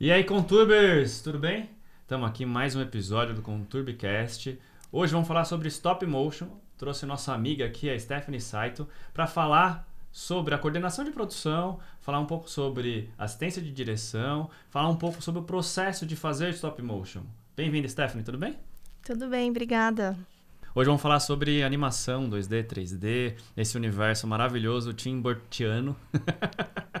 E aí, Conturbers, tudo bem? Estamos aqui em mais um episódio do Conturbcast. Hoje vamos falar sobre stop motion. Trouxe nossa amiga aqui, a Stephanie Saito, para falar sobre a coordenação de produção, falar um pouco sobre assistência de direção, falar um pouco sobre o processo de fazer stop motion. Bem-vinda, Stephanie, tudo bem? Tudo bem, obrigada. Hoje vamos falar sobre animação 2D, 3D, esse universo maravilhoso Tim Burtiano.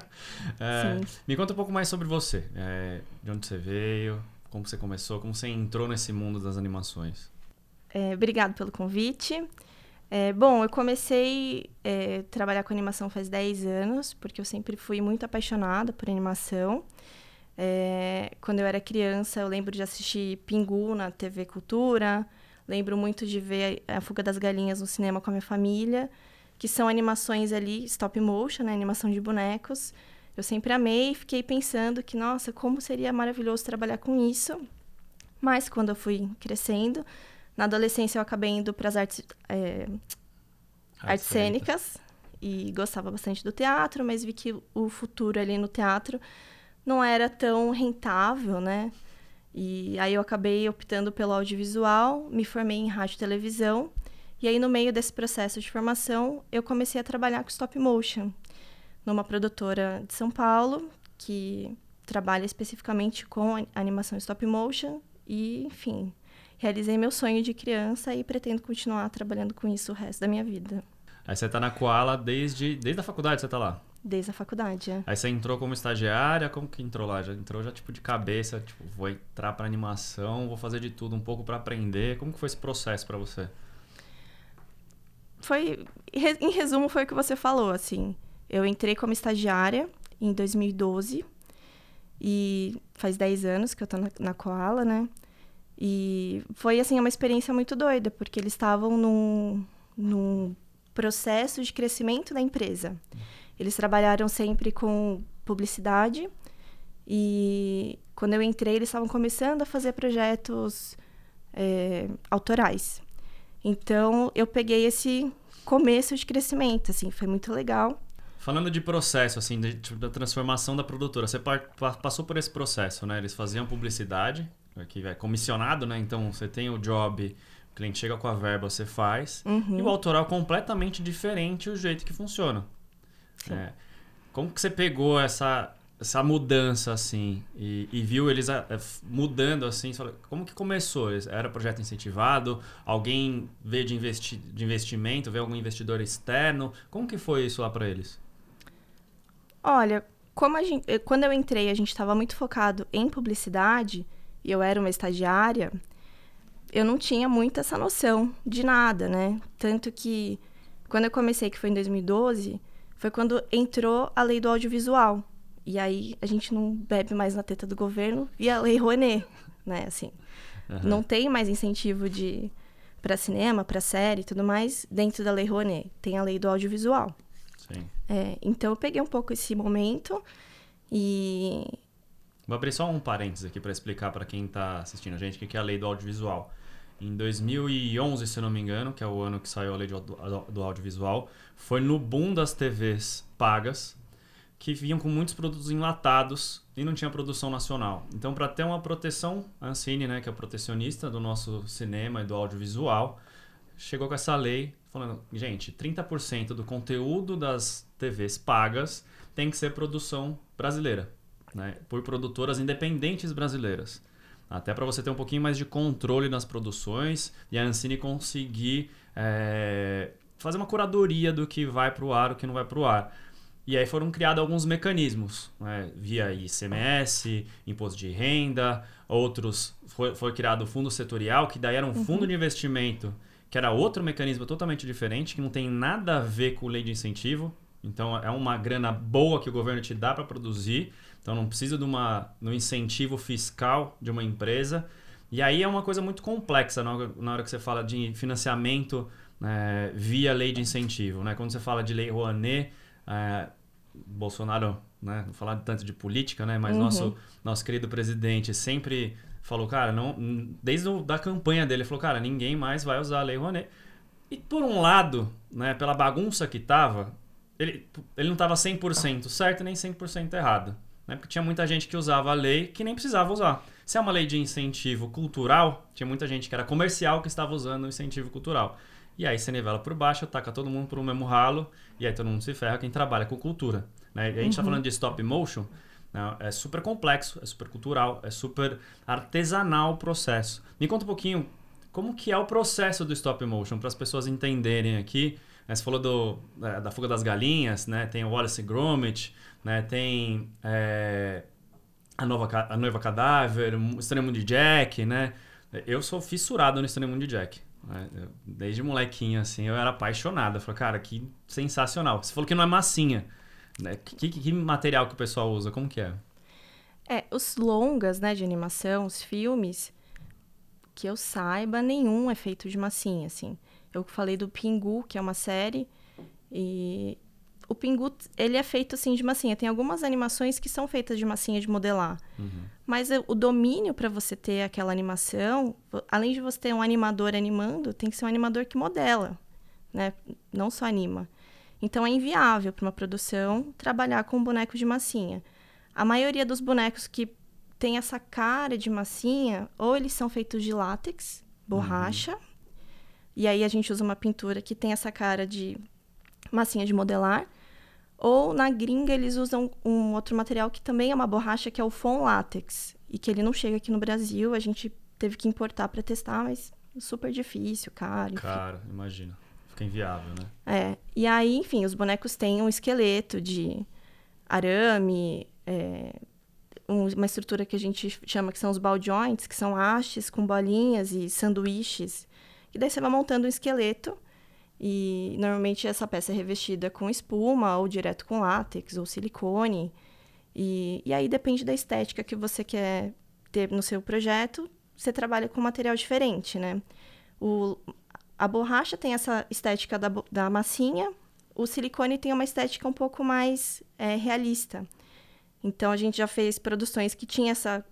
é, me conta um pouco mais sobre você. É, de onde você veio, como você começou, como você entrou nesse mundo das animações. É, obrigado pelo convite. É, bom, eu comecei a é, trabalhar com animação faz 10 anos, porque eu sempre fui muito apaixonada por animação. É, quando eu era criança, eu lembro de assistir Pingu na TV Cultura, Lembro muito de ver A Fuga das Galinhas no cinema com a minha família, que são animações ali, stop motion, né? animação de bonecos. Eu sempre amei e fiquei pensando que, nossa, como seria maravilhoso trabalhar com isso. Mas quando eu fui crescendo, na adolescência eu acabei indo para as artes, é, artes cênicas e gostava bastante do teatro, mas vi que o futuro ali no teatro não era tão rentável, né? E aí eu acabei optando pelo audiovisual, me formei em rádio e televisão. E aí, no meio desse processo de formação, eu comecei a trabalhar com stop motion, numa produtora de São Paulo, que trabalha especificamente com animação stop motion. E, enfim, realizei meu sonho de criança e pretendo continuar trabalhando com isso o resto da minha vida. Aí você está na Koala desde, desde a faculdade, você está lá? Desde a faculdade, é. Aí você entrou como estagiária, como que entrou lá? Já entrou já tipo de cabeça, tipo, vou entrar para animação, vou fazer de tudo um pouco para aprender. Como que foi esse processo para você? Foi, em resumo, foi o que você falou, assim. Eu entrei como estagiária em 2012 e faz 10 anos que eu tô na, na Koala, né? E foi, assim, uma experiência muito doida, porque eles estavam num, num processo de crescimento da empresa. Eles trabalharam sempre com publicidade e quando eu entrei eles estavam começando a fazer projetos é, autorais. Então eu peguei esse começo de crescimento, assim, foi muito legal. Falando de processo, assim, de, tipo, da transformação da produtora, você passou por esse processo, né? Eles faziam publicidade, que é comissionado, né? Então você tem o job, o cliente chega com a verba, você faz. Uhum. E o autoral completamente diferente o jeito que funciona. É. Como que você pegou essa, essa mudança assim e, e viu eles a, ah, é, mudando assim? Como que começou? Era projeto incentivado? Alguém veio de, investi de investimento? Veio algum investidor externo? Como que foi isso lá para eles? Olha, como a gente, eh, quando eu entrei a gente estava muito focado em publicidade e eu era uma estagiária, eu não tinha muito essa noção de nada, né? Tanto que quando eu comecei, que foi em 2012, foi quando entrou a lei do audiovisual. E aí a gente não bebe mais na teta do governo e a lei Rouenet, né? Assim, uhum. não tem mais incentivo de para cinema, para série e tudo mais dentro da lei Rouenet. Tem a lei do audiovisual. Sim. É, então eu peguei um pouco esse momento e Vou abrir só um parênteses aqui para explicar para quem está assistindo a gente o que é a lei do audiovisual em 2011, se não me engano, que é o ano que saiu a lei do, do audiovisual, foi no boom das TVs pagas, que vinham com muitos produtos enlatados e não tinha produção nacional. Então, para ter uma proteção, a Ancine, né, que é protecionista do nosso cinema e do audiovisual, chegou com essa lei falando, gente, 30% do conteúdo das TVs pagas tem que ser produção brasileira, né, por produtoras independentes brasileiras. Até para você ter um pouquinho mais de controle nas produções e a Ancine conseguir é, fazer uma curadoria do que vai para o ar, o que não vai para o ar. E aí foram criados alguns mecanismos, né? via ICMS, imposto de renda, outros. Foi, foi criado o fundo setorial, que daí era um fundo uhum. de investimento, que era outro mecanismo totalmente diferente, que não tem nada a ver com lei de incentivo. Então é uma grana boa que o governo te dá para produzir então não precisa de, uma, de um incentivo fiscal de uma empresa. E aí é uma coisa muito complexa na hora, na hora que você fala de financiamento é, via lei de incentivo. Né? Quando você fala de lei Rouanet, é, Bolsonaro, né, falar tanto de política, né, mas uhum. nosso, nosso querido presidente sempre falou, cara, não, desde a da campanha dele, ele falou, cara, ninguém mais vai usar a lei Rouanet. E por um lado, né, pela bagunça que tava, ele, ele não estava 100% certo nem 100% errado. Né? Porque tinha muita gente que usava a lei que nem precisava usar. Se é uma lei de incentivo cultural, tinha muita gente que era comercial que estava usando o incentivo cultural. E aí você nivela por baixo, taca todo mundo pro mesmo ralo, e aí todo mundo se ferra quem trabalha com cultura. Né? E a gente está uhum. falando de stop motion, né? é super complexo, é super cultural, é super artesanal o processo. Me conta um pouquinho como que é o processo do stop motion, para as pessoas entenderem aqui. Né? Você falou do, é, da fuga das galinhas, né? tem o Wallace Gromit, né? tem é, a, nova, a Noiva Cadáver, o Estranho de Jack, né? Eu sou fissurado no Estranho de Jack. Né? Desde molequinho, assim, eu era apaixonado. Eu falei, cara, que sensacional. Você falou que não é massinha. Né? Que, que, que material que o pessoal usa? Como que é? É, os longas, né, de animação, os filmes, que eu saiba, nenhum é feito de massinha, assim. Eu falei do Pingu, que é uma série, e o Pingu, ele é feito assim de massinha. Tem algumas animações que são feitas de massinha de modelar. Uhum. Mas o domínio para você ter aquela animação, além de você ter um animador animando, tem que ser um animador que modela, né? Não só anima. Então é inviável para uma produção trabalhar com um boneco de massinha. A maioria dos bonecos que tem essa cara de massinha, ou eles são feitos de látex, borracha, uhum. e aí a gente usa uma pintura que tem essa cara de massinha de modelar, ou na gringa eles usam um outro material que também é uma borracha, que é o Fon Látex. E que ele não chega aqui no Brasil. A gente teve que importar para testar, mas super difícil, caro. Enfim. Caro, imagina. Fica inviável, né? É. E aí, enfim, os bonecos têm um esqueleto de arame, é, uma estrutura que a gente chama que são os ball joints, que são hastes com bolinhas e sanduíches. E daí você vai montando um esqueleto e normalmente essa peça é revestida com espuma, ou direto com látex, ou silicone. E, e aí depende da estética que você quer ter no seu projeto, você trabalha com material diferente, né? O, a borracha tem essa estética da, da massinha, o silicone tem uma estética um pouco mais é, realista. Então a gente já fez produções que tinha essa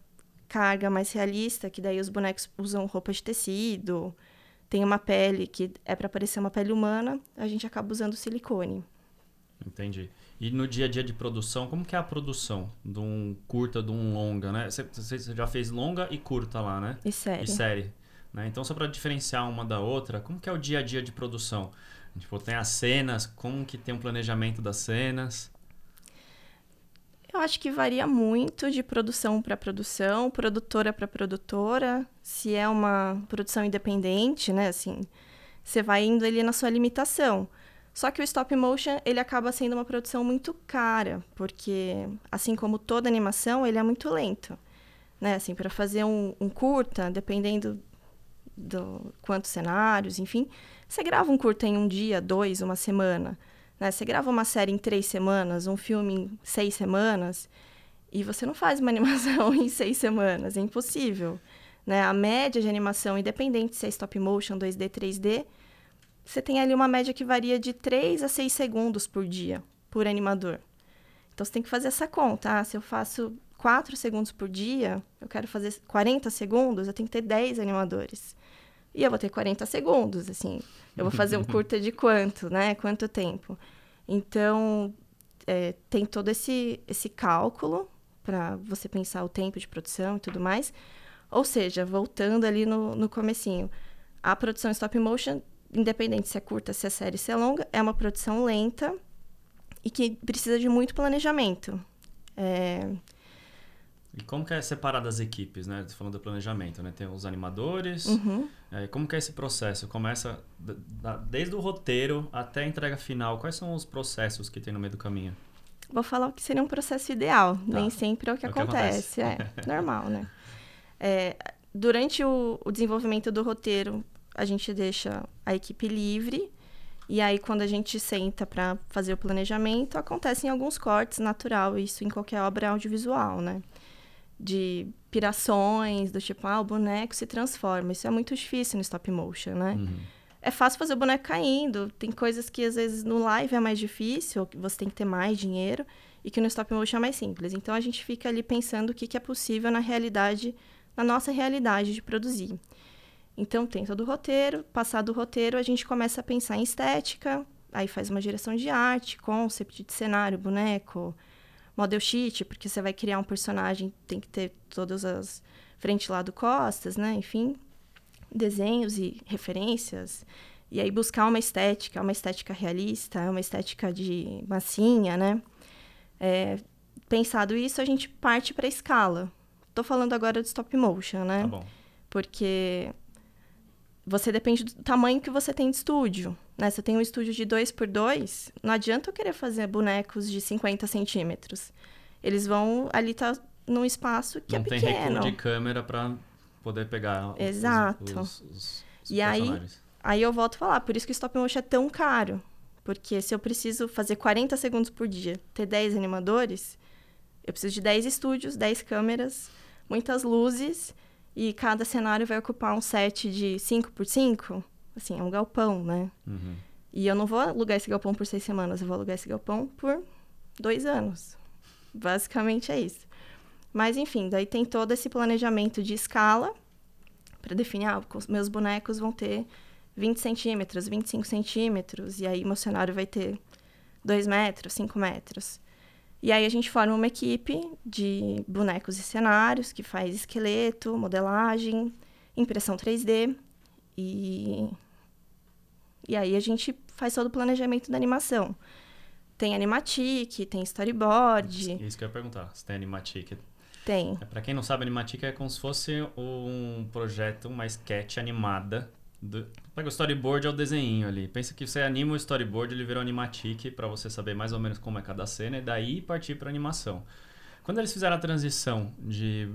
carga mais realista, que daí os bonecos usam roupa de tecido, tem uma pele que é para parecer uma pele humana, a gente acaba usando silicone. Entendi. E no dia a dia de produção, como que é a produção de um curta, de um longa, né? Você, já fez longa e curta lá, né? E série. E série. Né? Então, só para diferenciar uma da outra, como que é o dia a dia de produção? Tipo, tem as cenas, como que tem o um planejamento das cenas? Eu acho que varia muito de produção para produção, produtora para produtora. Se é uma produção independente, né, assim, você vai indo ali na sua limitação. Só que o stop motion, ele acaba sendo uma produção muito cara, porque assim como toda animação, ele é muito lento, né? Assim, para fazer um, um curta, dependendo do quantos cenários, enfim, você grava um curta em um dia, dois, uma semana. Né? Você grava uma série em três semanas, um filme em seis semanas, e você não faz uma animação em seis semanas, é impossível. Né? A média de animação, independente se é stop motion, 2D, 3D, você tem ali uma média que varia de 3 a 6 segundos por dia, por animador. Então você tem que fazer essa conta. Ah, se eu faço 4 segundos por dia, eu quero fazer 40 segundos, eu tenho que ter 10 animadores. E eu vou ter 40 segundos, assim. Eu vou fazer um curta de quanto, né? Quanto tempo? Então, é, tem todo esse, esse cálculo para você pensar o tempo de produção e tudo mais. Ou seja, voltando ali no, no comecinho, a produção stop motion, independente se é curta, se é série, se é longa, é uma produção lenta e que precisa de muito planejamento. É, e como que é separado as equipes, né? Falando do planejamento, né? Tem os animadores. Uhum. É, como que é esse processo? Começa desde o roteiro até a entrega final. Quais são os processos que tem no meio do caminho? Vou falar o que seria um processo ideal. Tá. Nem sempre é o que, é acontece. que acontece. É normal, né? É, durante o, o desenvolvimento do roteiro, a gente deixa a equipe livre. E aí, quando a gente senta para fazer o planejamento, acontecem alguns cortes, natural, isso em qualquer obra audiovisual, né? De pirações, do tipo, ah, o boneco se transforma. Isso é muito difícil no stop motion, né? Uhum. É fácil fazer o boneco caindo. Tem coisas que, às vezes, no live é mais difícil, que você tem que ter mais dinheiro, e que no stop motion é mais simples. Então, a gente fica ali pensando o que, que é possível na realidade, na nossa realidade de produzir. Então, tem todo o roteiro. Passado o roteiro, a gente começa a pensar em estética, aí faz uma direção de arte, concept de cenário, boneco, model sheet, porque você vai criar um personagem, tem que ter todas as frente lado costas, né? Enfim, desenhos e referências. E aí buscar uma estética, uma estética realista, uma estética de massinha, né? É, pensado isso, a gente parte para escala. Tô falando agora de stop motion, né? Tá bom. Porque você depende do tamanho que você tem de estúdio. Né? Se eu tenho um estúdio de 2 por 2 não adianta eu querer fazer bonecos de 50 centímetros. Eles vão ali estar tá num espaço que não é pequeno. Não tem recuo de câmera para poder pegar Exato. os, os, os e aí, aí eu volto a falar, por isso que o stop motion é tão caro. Porque se eu preciso fazer 40 segundos por dia, ter 10 animadores, eu preciso de 10 estúdios, 10 câmeras, muitas luzes, e cada cenário vai ocupar um set de 5 por 5 Assim, é um galpão, né? Uhum. E eu não vou alugar esse galpão por seis semanas, eu vou alugar esse galpão por dois anos. Basicamente é isso. Mas, enfim, daí tem todo esse planejamento de escala para definir, ah, meus bonecos vão ter 20 centímetros, 25 centímetros, e aí meu cenário vai ter 2 metros, 5 metros. E aí a gente forma uma equipe de bonecos e cenários que faz esqueleto, modelagem, impressão 3D e e aí a gente faz todo o planejamento da animação. Tem animatic, tem storyboard. Isso que eu ia perguntar, se tem animatic. Tem. É, pra quem não sabe, animatic é como se fosse um projeto, uma sketch animada. Do... Pega o storyboard é o desenho ali. Pensa que você anima o storyboard, ele virou animatic para você saber mais ou menos como é cada cena e daí partir para animação. Quando eles fizeram a transição de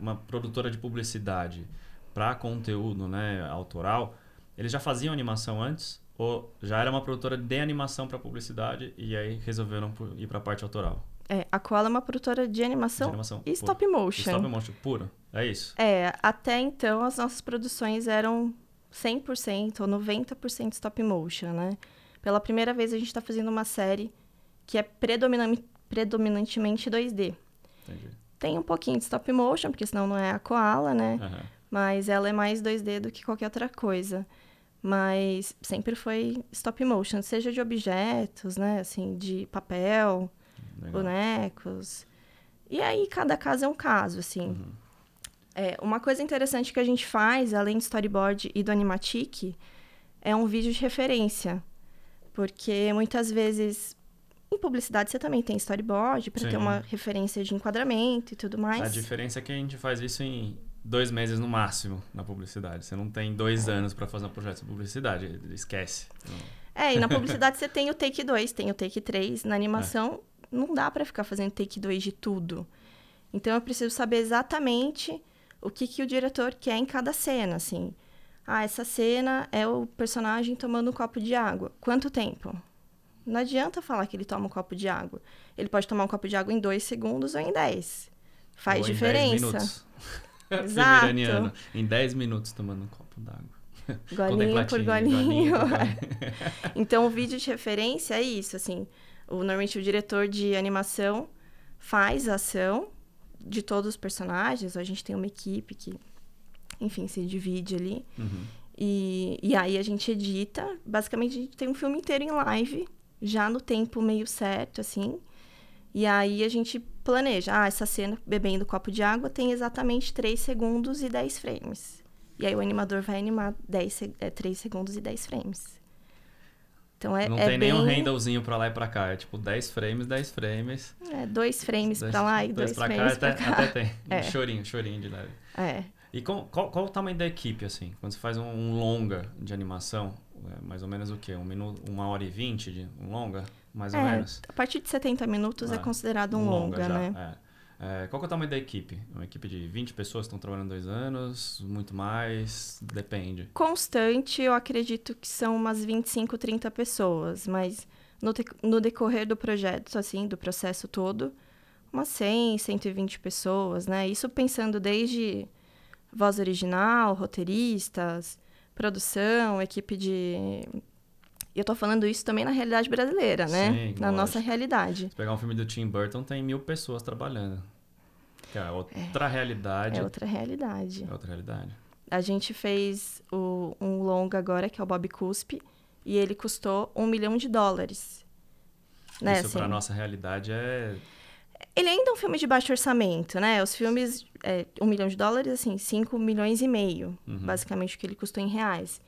uma produtora de publicidade para conteúdo né, autoral, eles já faziam animação antes? Ou já era uma produtora de animação para publicidade e aí resolveram ir para a parte autoral? É, a Koala é uma produtora de animação, de animação e stop motion. Stop motion puro, é isso? É, até então as nossas produções eram 100% ou 90% stop motion, né? Pela primeira vez a gente está fazendo uma série que é predominantemente 2D. Entendi. Tem um pouquinho de stop motion, porque senão não é a Koala, né? Uhum. Mas ela é mais 2D do que qualquer outra coisa mas sempre foi stop motion, seja de objetos, né, assim, de papel, Legal. bonecos. E aí cada caso é um caso, assim. Uhum. É, uma coisa interessante que a gente faz, além do storyboard e do animatic, é um vídeo de referência. Porque muitas vezes em publicidade você também tem storyboard para ter uma referência de enquadramento e tudo mais. A diferença é que a gente faz isso em dois meses no máximo na publicidade. Você não tem dois é. anos para fazer um projeto de publicidade, esquece. É, e na publicidade você tem o take 2, tem o take 3. Na animação, é. não dá para ficar fazendo take 2 de tudo. Então, eu preciso saber exatamente o que, que o diretor quer em cada cena, assim. Ah, essa cena é o personagem tomando um copo de água. Quanto tempo? Não adianta falar que ele toma um copo de água. Ele pode tomar um copo de água em dois segundos ou em dez. Faz ou diferença. Em 10 minutos. Exato. em 10 minutos tomando um copo d'água. Golinho por golinho. então, o vídeo de referência é isso, assim. O, normalmente, o diretor de animação faz a ação de todos os personagens. A gente tem uma equipe que, enfim, se divide ali. Uhum. E, e aí, a gente edita. Basicamente, a gente tem um filme inteiro em live, já no tempo meio certo, assim. E aí, a gente planeja, ah, essa cena bebendo copo de água tem exatamente 3 segundos e 10 frames. E aí o animador vai animar 10, é, 3 segundos e 10 frames. Então é Não é tem bem... nenhum handlezinho pra lá e pra cá. É tipo 10 frames, 10 frames. É, 2 frames dois, pra lá e 2 frames cá, pra até, cá. Até tem. É. Um chorinho, chorinho de leve. É. E com, qual, qual o tamanho da equipe, assim? Quando você faz um, um longa de animação, é mais ou menos o quê? Um minuto, uma hora e vinte de um longa? Mais ou é, menos? A partir de 70 minutos é, é considerado um, longa, longa né? É. é. qual é o tamanho da equipe? Uma equipe de 20 pessoas que estão trabalhando dois anos? Muito mais? Depende. Constante, eu acredito que são umas 25, 30 pessoas, mas no, no decorrer do projeto, assim, do processo todo, umas 100, 120 pessoas, né? Isso pensando desde voz original, roteiristas, produção, equipe de e eu tô falando isso também na realidade brasileira, né? Sim, na lógico. nossa realidade. Se pegar um filme do Tim Burton, tem mil pessoas trabalhando. Que é outra é, realidade. É outra realidade. É outra realidade. A gente fez o, um longa agora, que é o Bob Cuspe, e ele custou um milhão de dólares. Né, Isso assim, pra nossa realidade é... Ele ainda é um filme de baixo orçamento, né? Os filmes, é, um milhão de dólares, assim, 5 milhões e meio, uhum. basicamente o que ele custou em reais.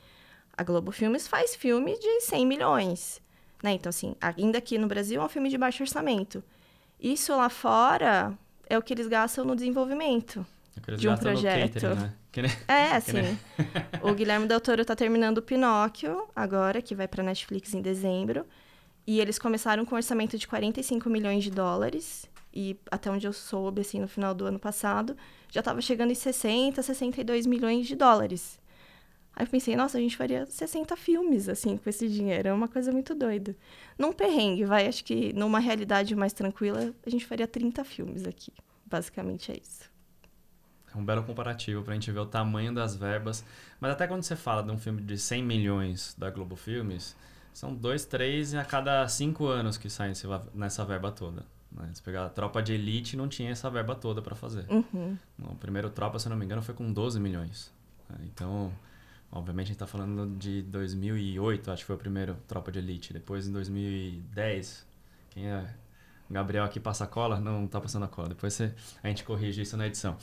A Globo Filmes faz filme de 100 milhões, né? Então, assim, ainda aqui no Brasil é um filme de baixo orçamento. Isso lá fora é o que eles gastam no desenvolvimento de um projeto. Catering, né? nem... É, assim. Nem... o Guilherme Del Toro tá terminando o Pinóquio agora, que vai para Netflix em dezembro. E eles começaram com um orçamento de 45 milhões de dólares. E até onde eu soube, assim, no final do ano passado, já estava chegando em 60, 62 milhões de dólares. Aí eu pensei, nossa, a gente faria 60 filmes, assim, com esse dinheiro. É uma coisa muito doida. Num perrengue, vai, acho que numa realidade mais tranquila, a gente faria 30 filmes aqui. Basicamente é isso. É um belo comparativo para a gente ver o tamanho das verbas. Mas até quando você fala de um filme de 100 milhões da Globo Filmes, são dois, três a cada cinco anos que saem nessa verba toda. Né? Se pegar a Tropa de Elite, não tinha essa verba toda para fazer. Uhum. O primeiro Tropa, se não me engano, foi com 12 milhões. Né? Então, obviamente, a gente está falando de 2008, acho que foi o primeiro Tropa de Elite. Depois, em 2010, quem é Gabriel aqui passa a cola? Não, tá passando a cola. Depois você, a gente corrige isso na edição.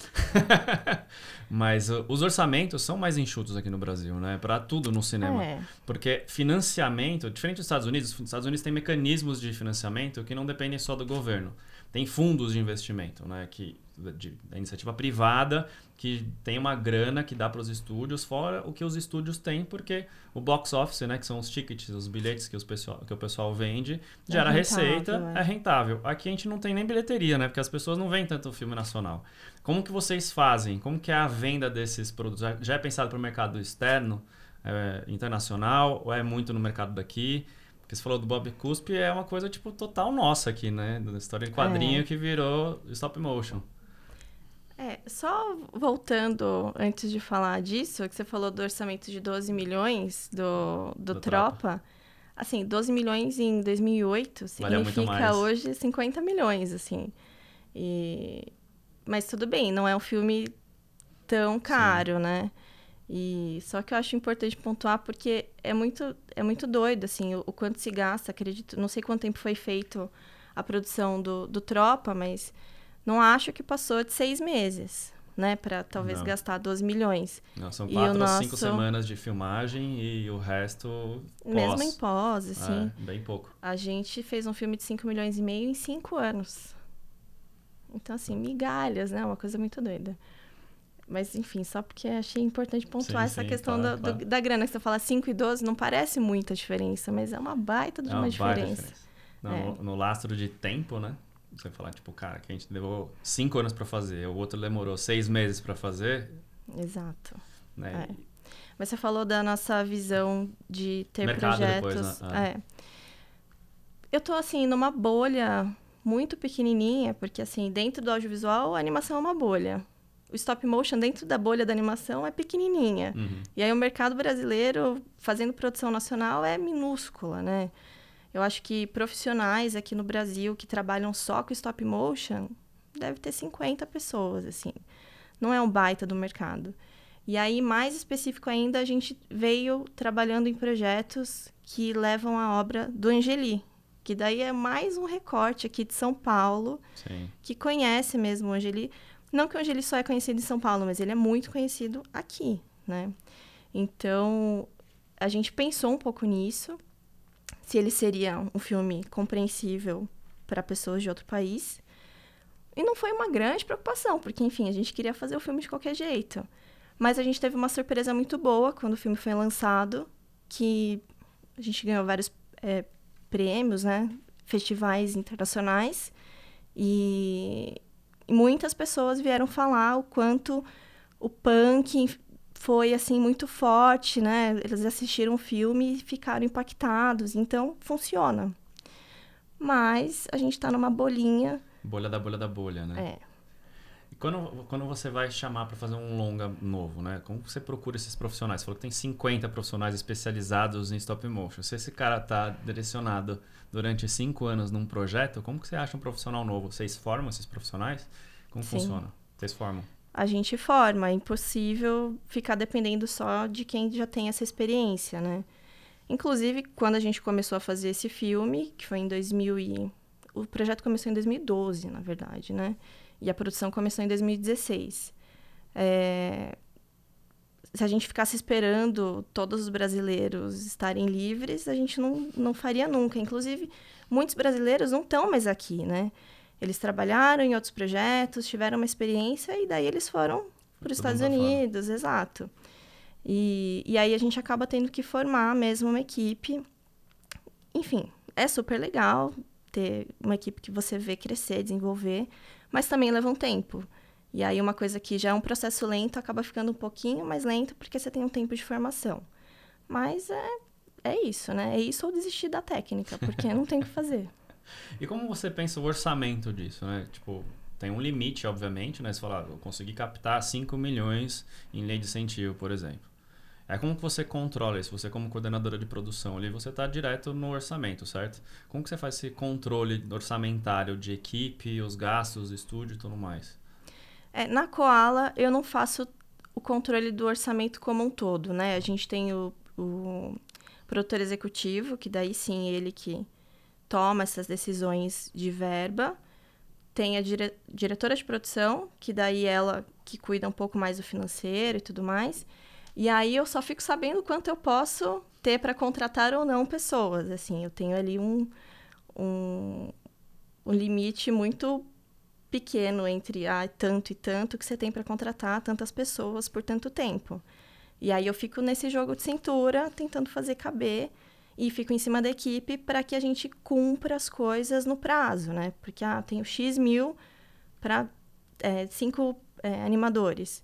Mas uh, os orçamentos são mais enxutos aqui no Brasil, né? Para tudo no cinema. É. Porque financiamento, diferente dos Estados Unidos, os Estados Unidos têm mecanismos de financiamento que não dependem só do governo. Tem fundos de investimento, né? Que de, da iniciativa privada que tem uma grana que dá para os estúdios, fora o que os estúdios têm, porque o box office, né, que são os tickets, os bilhetes que, os pessoal, que o pessoal vende, é gera rentável, receita, é. é. rentável. Aqui a gente não tem nem bilheteria, né, porque as pessoas não veem tanto filme nacional. Como que vocês fazem? Como que é a venda desses produtos? Já é pensado para o mercado externo, é, internacional, ou é muito no mercado daqui? Você falou do Bob Cuspe, é uma coisa, tipo, total nossa aqui, né, da história de quadrinho é. que virou stop motion. É, só voltando antes de falar disso, que você falou do orçamento de 12 milhões do, do, do Tropa. Tropa. Assim, 12 milhões em 2008 significa hoje 50 milhões, assim. E... Mas tudo bem, não é um filme tão caro, Sim. né? E só que eu acho importante pontuar porque é muito é muito doido assim o, o, quanto se gasta, acredito, não sei quanto tempo foi feito a produção do, do Tropa, mas não acho que passou de seis meses, né? Para talvez não. gastar 12 milhões. Não, são quatro ou nosso... cinco semanas de filmagem e o resto pós. Mesmo em pós, assim. É, bem pouco. A gente fez um filme de 5 milhões e meio em cinco anos. Então, assim, migalhas, né? Uma coisa muito doida. Mas, enfim, só porque achei importante pontuar sim, essa sim, questão claro, da, claro. da grana. Que você fala 5 e 12, não parece muita diferença, mas é uma baita de é uma, uma diferença. diferença. Não, é. no, no lastro de tempo, né? Você falar, tipo, cara, que a gente levou cinco anos para fazer, o outro demorou seis meses para fazer. Exato. Né? É. Mas você falou da nossa visão de ter Mercado projetos. Depois, né? é. Eu tô, assim, numa bolha muito pequenininha, porque, assim, dentro do audiovisual, a animação é uma bolha. O stop motion dentro da bolha da animação é pequenininha. Uhum. E aí o mercado brasileiro, fazendo produção nacional, é minúscula, né? Eu acho que profissionais aqui no Brasil que trabalham só com stop motion deve ter 50 pessoas, assim. Não é um baita do mercado. E aí, mais específico ainda, a gente veio trabalhando em projetos que levam a obra do Angeli, que daí é mais um recorte aqui de São Paulo, Sim. que conhece mesmo o Angeli. Não que o Angeli só é conhecido em São Paulo, mas ele é muito conhecido aqui, né? Então, a gente pensou um pouco nisso se ele seria um filme compreensível para pessoas de outro país. E não foi uma grande preocupação, porque, enfim, a gente queria fazer o filme de qualquer jeito. Mas a gente teve uma surpresa muito boa quando o filme foi lançado, que a gente ganhou vários é, prêmios, né? Festivais internacionais. E muitas pessoas vieram falar o quanto o punk foi assim muito forte, né? Eles assistiram o filme e ficaram impactados, então funciona. Mas a gente está numa bolinha. Bolha da bolha da bolha, né? É. E quando, quando você vai chamar para fazer um longa novo, né? Como você procura esses profissionais? Você falou que tem 50 profissionais especializados em stop motion. Se esse cara está direcionado durante cinco anos num projeto, como que você acha um profissional novo? Vocês formam esses profissionais? Como Sim. funciona? Vocês formam? a gente forma. É impossível ficar dependendo só de quem já tem essa experiência, né? Inclusive, quando a gente começou a fazer esse filme, que foi em 2000 e o projeto começou em 2012, na verdade, né? E a produção começou em 2016. É, se a gente ficasse esperando todos os brasileiros estarem livres, a gente não, não faria nunca. Inclusive, muitos brasileiros não estão mais aqui, né? Eles trabalharam em outros projetos, tiveram uma experiência e daí eles foram para os Estados Unidos, fora. exato. E, e aí a gente acaba tendo que formar mesmo uma equipe. Enfim, é super legal ter uma equipe que você vê crescer, desenvolver, mas também leva um tempo. E aí uma coisa que já é um processo lento acaba ficando um pouquinho mais lento porque você tem um tempo de formação. Mas é, é isso, né? É isso ou desistir da técnica, porque não tem o que fazer. E como você pensa o orçamento disso, né? Tipo, tem um limite, obviamente, né? Você fala, ah, eu consegui captar 5 milhões em lei de incentivo, por exemplo. É como que você controla isso? Você como coordenadora de produção ali, você está direto no orçamento, certo? Como que você faz esse controle orçamentário de equipe, os gastos, estúdio e tudo mais? É, na Koala, eu não faço o controle do orçamento como um todo, né? A gente tem o, o produtor executivo, que daí sim ele que toma essas decisões de verba. Tem a dire diretora de produção, que daí ela que cuida um pouco mais do financeiro e tudo mais. E aí eu só fico sabendo quanto eu posso ter para contratar ou não pessoas. Assim, eu tenho ali um, um, um limite muito pequeno entre ah, tanto e tanto que você tem para contratar tantas pessoas por tanto tempo. E aí eu fico nesse jogo de cintura, tentando fazer caber e fico em cima da equipe para que a gente cumpra as coisas no prazo, né? Porque ah, tenho X mil para é, cinco é, animadores.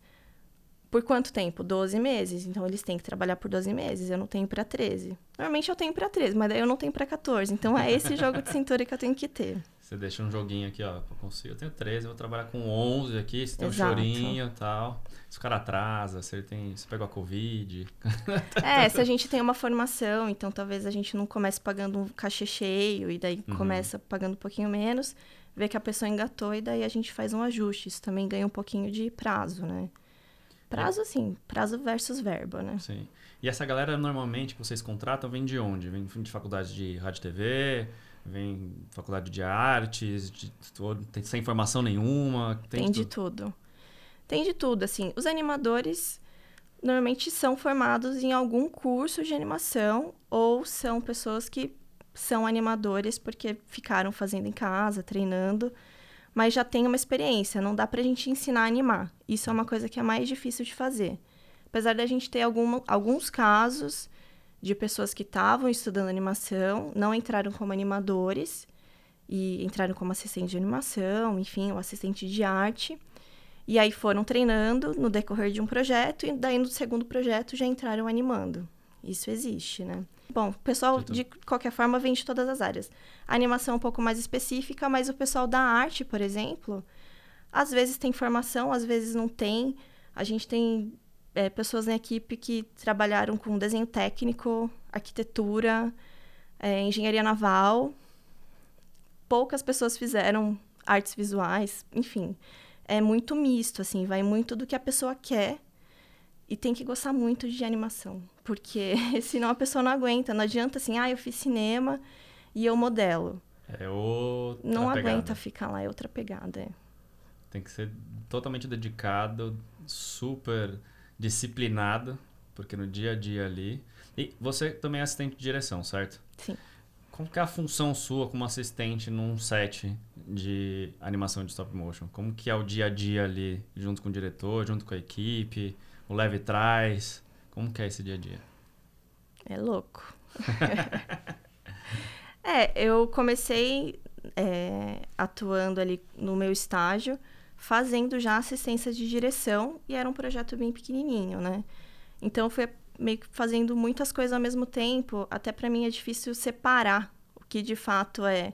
Por quanto tempo? 12 meses. Então eles têm que trabalhar por 12 meses. Eu não tenho para 13. Normalmente eu tenho para 13, mas daí eu não tenho para 14. Então é esse jogo de cintura que eu tenho que ter. Você deixa um joguinho aqui, ó. Eu tenho 13, eu vou trabalhar com 11 aqui. Você tem Exato. um chorinho e tal. Se o cara atrasa, se ele tem. Se pegou a Covid. É, se a gente tem uma formação, então talvez a gente não comece pagando um cachê cheio e daí uhum. começa pagando um pouquinho menos, vê que a pessoa engatou e daí a gente faz um ajuste. Isso também ganha um pouquinho de prazo, né? Prazo, assim, prazo versus verba, né? Sim. E essa galera, normalmente, que vocês contratam, vem de onde? Vem de faculdade de rádio e TV? Vem faculdade de artes, de, tem, sem formação nenhuma? Tem, tem de, tudo. tudo. Tem de tudo, assim. Os animadores normalmente são formados em algum curso de animação ou são pessoas que são animadores porque ficaram fazendo em casa, treinando, mas já tem uma experiência. Não dá pra gente ensinar a animar. Isso é uma coisa que é mais difícil de fazer. Apesar da gente ter alguma, alguns casos de pessoas que estavam estudando animação, não entraram como animadores e entraram como assistente de animação, enfim, o assistente de arte. E aí foram treinando no decorrer de um projeto e daí no segundo projeto já entraram animando. Isso existe, né? Bom, o pessoal de qualquer forma vem de todas as áreas. A animação é um pouco mais específica, mas o pessoal da arte, por exemplo, às vezes tem formação, às vezes não tem. A gente tem é, pessoas na equipe que trabalharam com desenho técnico, arquitetura, é, engenharia naval. Poucas pessoas fizeram artes visuais, enfim. É muito misto, assim, vai muito do que a pessoa quer e tem que gostar muito de animação, porque senão a pessoa não aguenta. Não adianta assim, ah, eu fiz cinema e eu modelo. É outra Não pegada. aguenta ficar lá, é outra pegada. É. Tem que ser totalmente dedicado, super disciplinada, porque no dia a dia ali. E você também é assistente de direção, certo? Sim. Como que é a função sua como assistente num set de animação de stop motion? Como que é o dia a dia ali, junto com o diretor, junto com a equipe, o leve trás? Como que é esse dia a dia? É louco. é, eu comecei é, atuando ali no meu estágio fazendo já assistência de direção e era um projeto bem pequenininho, né? Então foi meio que fazendo muitas coisas ao mesmo tempo, até para mim é difícil separar o que de fato é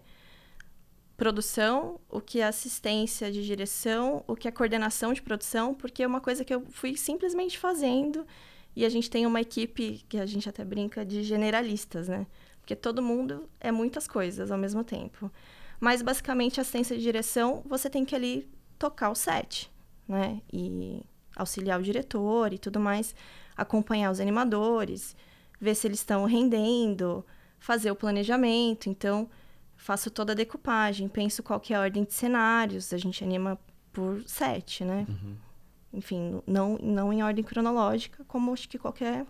produção, o que é assistência de direção, o que é coordenação de produção, porque é uma coisa que eu fui simplesmente fazendo e a gente tem uma equipe que a gente até brinca de generalistas, né? Porque todo mundo é muitas coisas ao mesmo tempo. Mas basicamente assistência de direção, você tem que ali tocar o set, né? E auxiliar o diretor e tudo mais, acompanhar os animadores, ver se eles estão rendendo, fazer o planejamento. Então, faço toda a decupagem, penso qual que é a ordem de cenários, a gente anima por sete, né? Uhum. Enfim, não, não em ordem cronológica, como acho que qualquer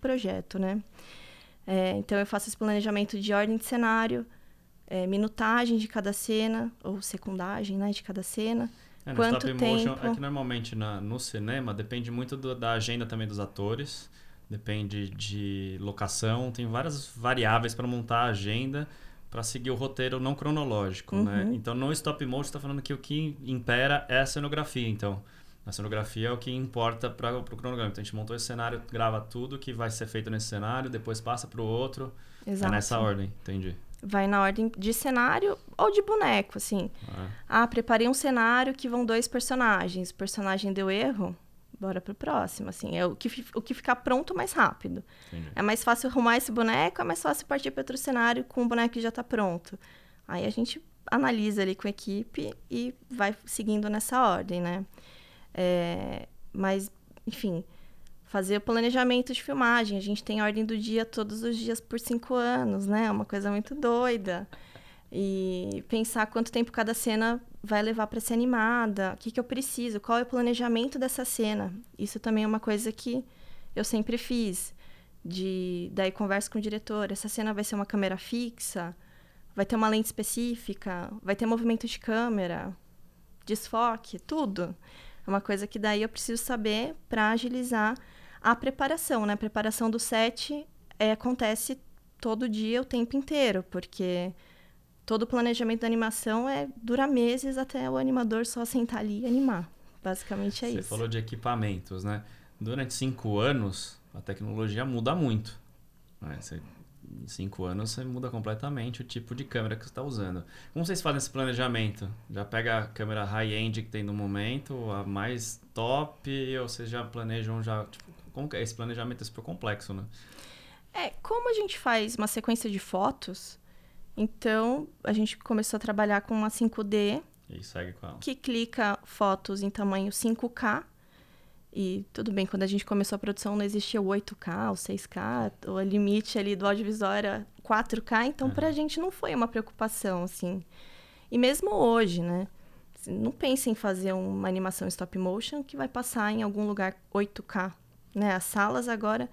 projeto, né? É, então, eu faço esse planejamento de ordem de cenário, é, minutagem de cada cena, ou secundagem, né, de cada cena. É, Quanto stop motion tempo? é que normalmente na, no cinema depende muito do- da agenda também dos atores, depende de locação, tem várias variáveis para montar a agenda para seguir o roteiro não cronológico, né? Uhum. Então no stop motion está falando que o que impera é a cenografia, então a cenografia é o que importa para o cronograma. Então a gente montou esse cenário, grava tudo que vai ser feito nesse cenário, depois passa para o outro, Exato. é nessa ordem, entendi. Vai na ordem de cenário ou de boneco, assim. É. Ah, preparei um cenário que vão dois personagens. O personagem deu erro, bora pro próximo, assim. É o que, o que ficar pronto mais rápido. Entendi. É mais fácil arrumar esse boneco, é mais fácil partir para outro cenário com o boneco que já está pronto. Aí a gente analisa ali com a equipe e vai seguindo nessa ordem, né? É, mas, enfim, fazer o planejamento de filmagem. A gente tem ordem do dia todos os dias por cinco anos, né? É uma coisa muito doida. E pensar quanto tempo cada cena vai levar para ser animada, o que, que eu preciso, qual é o planejamento dessa cena. Isso também é uma coisa que eu sempre fiz. De daí converso com o diretor, essa cena vai ser uma câmera fixa, vai ter uma lente específica, vai ter movimento de câmera, desfoque, tudo. É uma coisa que daí eu preciso saber para agilizar a preparação, né? A preparação do set é, acontece todo dia, o tempo inteiro, porque todo o planejamento da animação é dura meses até o animador só sentar ali e animar. Basicamente é Você isso. falou de equipamentos, né? Durante cinco anos, a tecnologia muda muito. né? Você- em cinco anos, você muda completamente o tipo de câmera que você está usando. Como vocês fazem esse planejamento? Já pega a câmera high-end que tem no momento, a mais top, ou vocês já planejam já... Tipo, como que é? Esse planejamento é super complexo, né? É, como a gente faz uma sequência de fotos, então a gente começou a trabalhar com uma 5D, E segue com ela. que clica fotos em tamanho 5K. E tudo bem, quando a gente começou a produção não existia o 8K, o 6K, o limite ali do audiovisual era 4K, então pra gente não foi uma preocupação, assim. E mesmo hoje, né? Não pense em fazer uma animação stop motion que vai passar em algum lugar 8K, né? As salas agora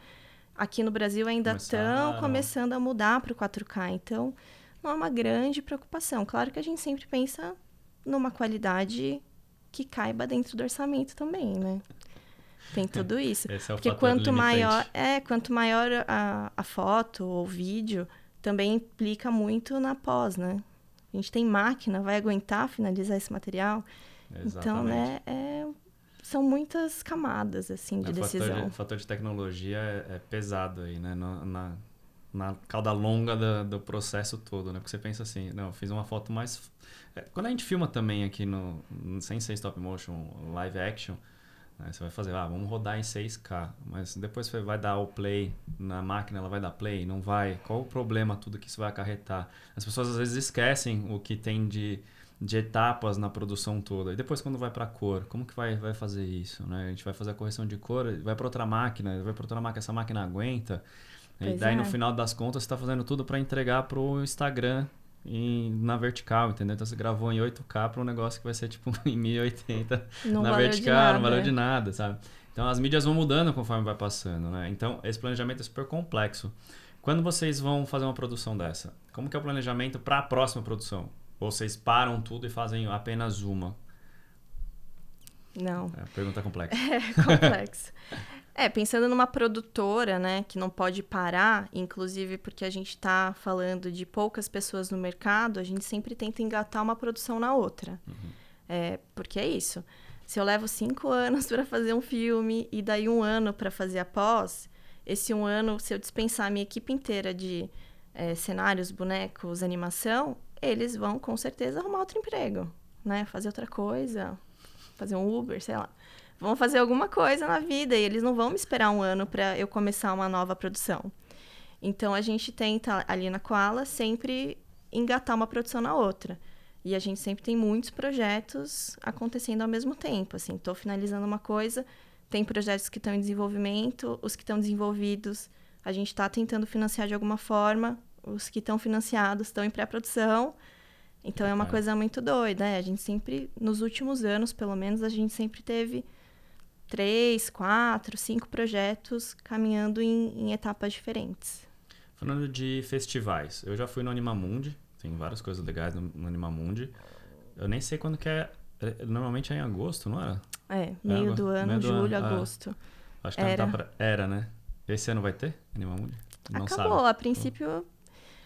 aqui no Brasil ainda estão começando a mudar para o 4K, então não é uma grande preocupação. Claro que a gente sempre pensa numa qualidade que caiba dentro do orçamento também, né? Tem tudo isso. Esse é o Porque quanto limitante. maior, é, quanto maior a, a foto ou vídeo, também implica muito na pós, né? A gente tem máquina, vai aguentar finalizar esse material. Então, Exatamente. né, é- são muitas camadas, assim, de É, o fator decisão. de, fator de tecnologia é, é pesado aí, né? Na, na, na cauda longa da- do processo todo, né? Porque você pensa assim, não, fiz uma foto mais... é, Quando a gente filma também aqui no... Sem ser stop motion, live action, né? você vai fazer, ah, vamos rodar em 6K. Mas depois você vai dar o play na máquina, ela vai dar play? Não vai? Qual o problema, tudo que isso vai acarretar? As pessoas às vezes esquecem o que tem de de etapas na produção toda. E depois quando vai para cor, como que vai, vai fazer isso, né? A gente vai fazer a correção de cor, vai para outra máquina, vai para outra máquina, essa máquina aguenta. e Pois daí é. no final das contas você está fazendo tudo para entregar pro Instagram em, na vertical, entendeu? Então você gravou em 8K para um negócio que vai ser tipo em 1080 Não na vertical, nada, não valeu é. de nada, sabe? Então as mídias vão mudando conforme vai passando, né? Então esse planejamento é super complexo. Quando vocês vão fazer uma produção dessa, como que é o planejamento para a próxima produção? Ou vocês param tudo e fazem apenas uma? Não. É uma pergunta complexa. É complexo. é, pensando numa produtora, né, que não pode parar, inclusive porque a gente está falando de poucas pessoas no mercado, a gente sempre tenta engatar uma produção na outra. É, porque é isso. Se eu levo cinco anos para fazer um filme e daí um ano para fazer a pós, esse um ano, se eu dispensar a minha equipe inteira de é, cenários, bonecos, animação, eles vão com certeza arrumar outro emprego, né? Fazer outra coisa, fazer um Uber, sei lá. Vão fazer alguma coisa na vida e eles não vão me esperar um ano para eu começar uma nova produção. Então a gente tenta ali na Koala sempre engatar uma produção na outra. E a gente sempre tem muitos projetos acontecendo ao mesmo tempo. Assim, estou finalizando uma coisa, tem projetos que estão em desenvolvimento, os que estão desenvolvidos, a gente está tentando financiar de alguma forma. Os que estão financiados estão em pré-produção. Então é uma coisa muito doida, né? A gente sempre, nos últimos anos, pelo menos, a gente sempre teve três, quatro, cinco projetos caminhando em, em etapas diferentes. Falando de festivais, eu já fui no Animamundi, tem várias coisas legais no, no Animamundi. Eu nem sei quando que é. é normalmente é em agosto, não era? É, meio é, do ano, meio do julho, ano. agosto. Ah, acho que era. Pra... era, né? Esse ano vai ter Animamundi? Não Acabou, sabe. a princípio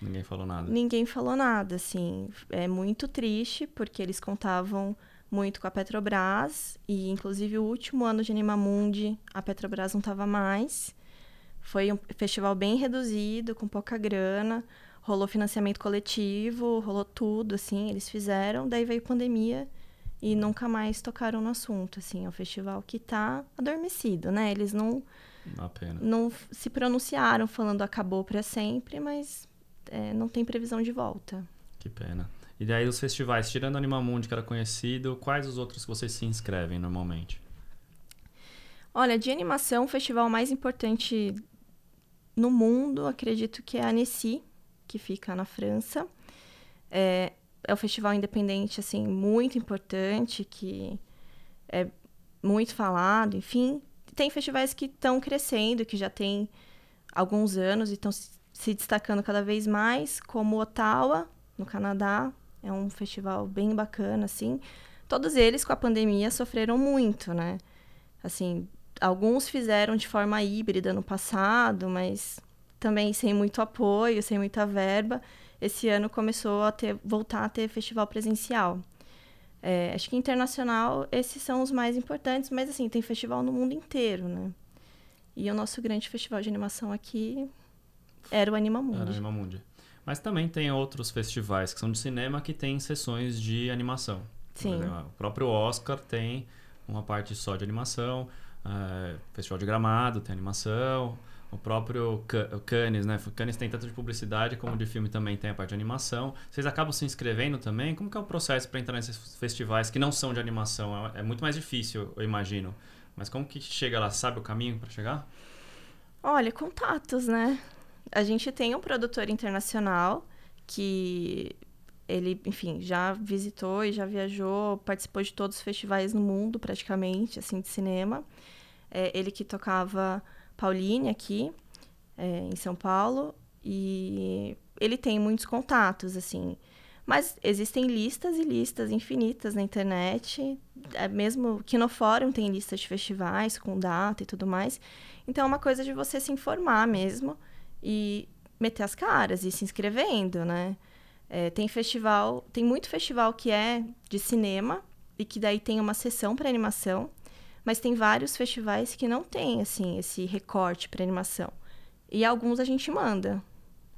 Ninguém falou nada. Ninguém falou nada, assim. É muito triste, porque eles contavam muito com a Petrobras, e inclusive o último ano de Animamundi, a Petrobras não estava mais. Foi um festival bem reduzido, com pouca grana, rolou financiamento coletivo, rolou tudo, assim, eles fizeram, daí veio pandemia e nunca mais tocaram no assunto, assim, é um festival que está adormecido, né? Eles não não se pronunciaram falando acabou para sempre, mas é, não tem previsão de volta. Que pena. E daí os festivais, tirando Animamundi, que era conhecido, quais os outros que vocês se inscrevem normalmente? Olha, de animação, o festival mais importante no mundo, acredito que é a Annecy, que fica na França. É, é um festival independente, assim, muito importante, que é muito falado, enfim. Tem festivais que estão crescendo, que já tem alguns anos e estão se destacando cada vez mais, como Ottawa, no Canadá. É um festival bem bacana, assim. Todos eles, com a pandemia, sofreram muito, né? Assim, alguns fizeram de forma híbrida no passado, mas também sem muito apoio, sem muita verba. Esse ano começou a ter, voltar a ter festival presencial. É, acho que internacional, esses são os mais importantes, mas assim, tem festival no mundo inteiro, né? E o nosso grande festival de animação aqui era o Animamundi. Era o Animamundi. Mas também tem outros festivais que são de cinema que tem sessões de animação. Sim. Exemplo, o próprio Oscar tem uma parte só de animação. Uh, Festival de Gramado tem animação. O próprio Cannes, né? Cannes tem tanto de publicidade como de filme também tem a parte de animação. Vocês acabam se inscrevendo também? Como que é o processo para entrar nesses festivais que não são de animação? É, é muito mais difícil, eu imagino. Mas como que chega lá? Sabe o caminho para chegar? Olha, contatos, né? A gente tem um produtor internacional que ele, enfim, já visitou e já viajou, participou de todos os festivais no mundo, praticamente, assim, de cinema. É, ele que tocava Pauline aqui, é, em São Paulo, e ele tem muitos contatos, assim. Mas existem listas e listas infinitas na internet. É mesmo que no fórum tem listas de festivais com data e tudo mais. Então é uma coisa de você se informar mesmo e meter as caras e se inscrevendo, né? É, tem festival, tem muito festival que é de cinema e que daí tem uma sessão para animação, mas tem vários festivais que não tem assim esse recorte para animação. E alguns a gente manda.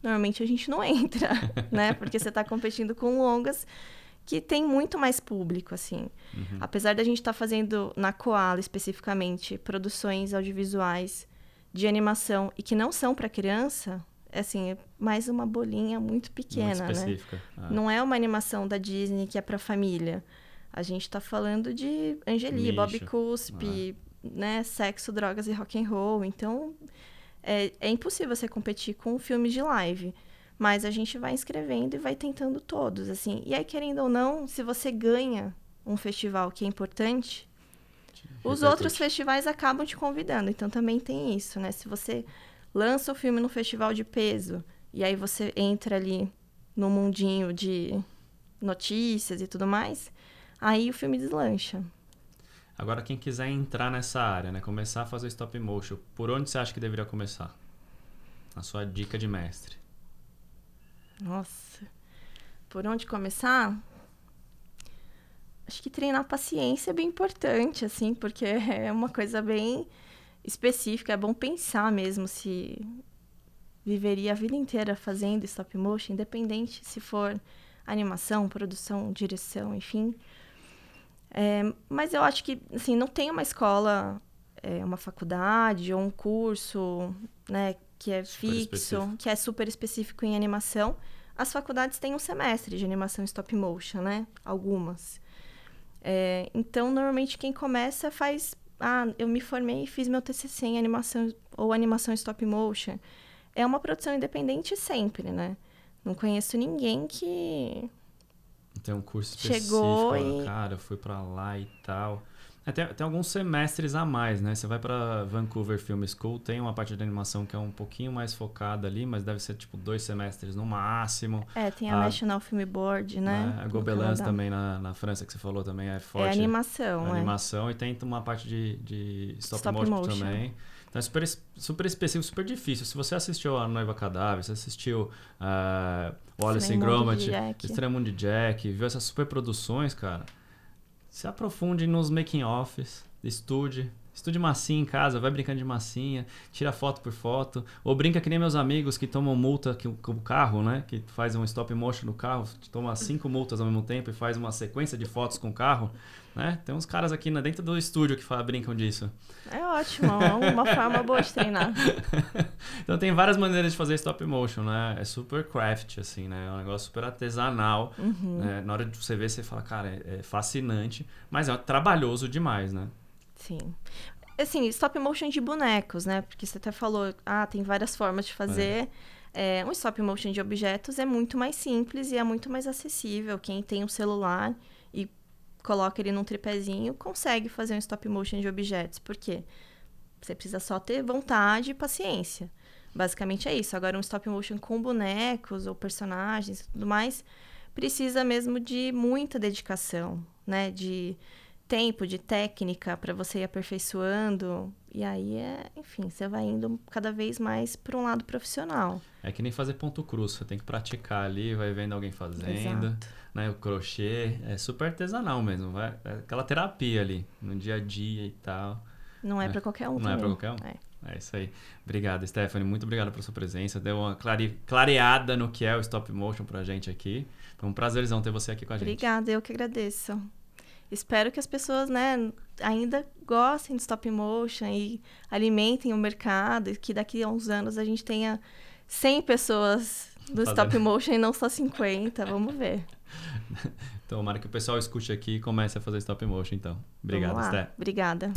Normalmente a gente não entra, né? Porque você está competindo com longas que tem muito mais público, assim. Uhum. Apesar da gente estar tá fazendo na Koala especificamente produções audiovisuais de animação e que não são para criança, é assim, é mais uma bolinha muito pequena, muito né? Ah. Não é uma animação da Disney que é para família. A gente está falando de Angeli, Bob Cuspe, ah. né, sexo, drogas e rock and roll. Então, é, é impossível você competir com filmes de live. Mas a gente vai inscrevendo e vai tentando todos, assim. E aí, querendo ou não, se você ganha um festival que é importante, os outros festivais acabam te convidando, então também tem isso, né? Se você lança o filme no festival de peso e aí você entra ali no mundinho de notícias e tudo mais, aí o filme deslancha. Agora, quem quiser entrar nessa área, né? Começar a fazer stop motion, por onde você acha que deveria começar? A sua dica de mestre. Nossa. Por onde começar? Acho que treinar paciência é bem importante, assim, porque é uma coisa bem específica. É bom pensar mesmo se viveria a vida inteira fazendo stop motion, independente se for animação, produção, direção, enfim. É, mas eu acho que, assim, não tem uma escola, é, uma faculdade ou um curso, né, que é super fixo, específico. que é super específico em animação. As faculdades têm um semestre de animação stop motion, né? Algumas. É, então, normalmente quem começa faz. Ah, eu me formei e fiz meu TCC em animação ou animação stop motion. É uma produção independente sempre, né? Não conheço ninguém que tem um curso específico. Chegou e... Cara, eu fui pra lá e tal. É, tem, tem, alguns semestres a mais, né? Você vai para Vancouver Film School, tem uma parte de animação que é um pouquinho mais focada ali, mas deve ser tipo dois semestres no máximo. É, tem a, a National Film Board, né? né? A Gobelins também na, na França, que você falou também, é forte. É animação, é. Animação e tem uma parte de, de stop, stop motion, motion, também. Então é super, super específico, super difícil. Se você assistiu a Noiva Cadáver, você assistiu uh, Wallace and Gromit, Extremo de Jack, viu essas super produções, cara se aprofunde nos making-offs, estude, Estude massinha em casa, vai brincando de massinha, tira foto por foto, ou brinca que nem meus amigos que tomam multa com o carro, né? Que faz um stop motion no carro, toma cinco multas ao mesmo tempo e faz uma sequência de fotos com o carro, né? Tem uns caras aqui dentro do estúdio que brincam disso. É ótimo, é uma forma boa de treinar. então tem várias maneiras de fazer stop motion, né? É super craft, assim, né? É um negócio super artesanal. Uhum. Né? Na hora de você ver, você fala, cara, é, é fascinante, mas é trabalhoso demais, né? Sim. Assim, stop motion de bonecos, né? Porque você até falou, ah, tem várias formas de fazer. É. É, um stop motion de objetos é muito mais simples e é muito mais acessível. Quem tem um celular e coloca ele num tripézinho consegue fazer um stop motion de objetos. Por quê? Você precisa só ter vontade e paciência. Basicamente é isso. Agora, um stop motion com bonecos ou personagens e tudo mais precisa mesmo de muita dedicação, né? De tempo, de técnica para você ir aperfeiçoando. E aí é, enfim, você vai indo cada vez mais para um lado profissional. É que nem fazer ponto cruz, você tem que praticar ali, vai vendo alguém fazendo, Exato. né? O crochê é super artesanal mesmo, vai, é aquela terapia ali no dia a dia e tal. Não é, é para qualquer um. Não também. é para qualquer um. É. É isso aí. Obrigado, Stephanie. Muito obrigado pela sua presença. Deu uma clare... clareada no que é o stop motion pra gente aqui. Foi um prazerzão ter você aqui com a gente. Obrigada, eu que agradeço espero que as pessoas, né, ainda gostem de stop motion e alimentem o mercado e que daqui a uns anos a gente tenha 100 pessoas do Fazendo. stop motion e não só 50. Vamos ver. Então, tomara que o pessoal escute aqui e comece a fazer stop motion, então. Obrigado, Sté. Obrigada.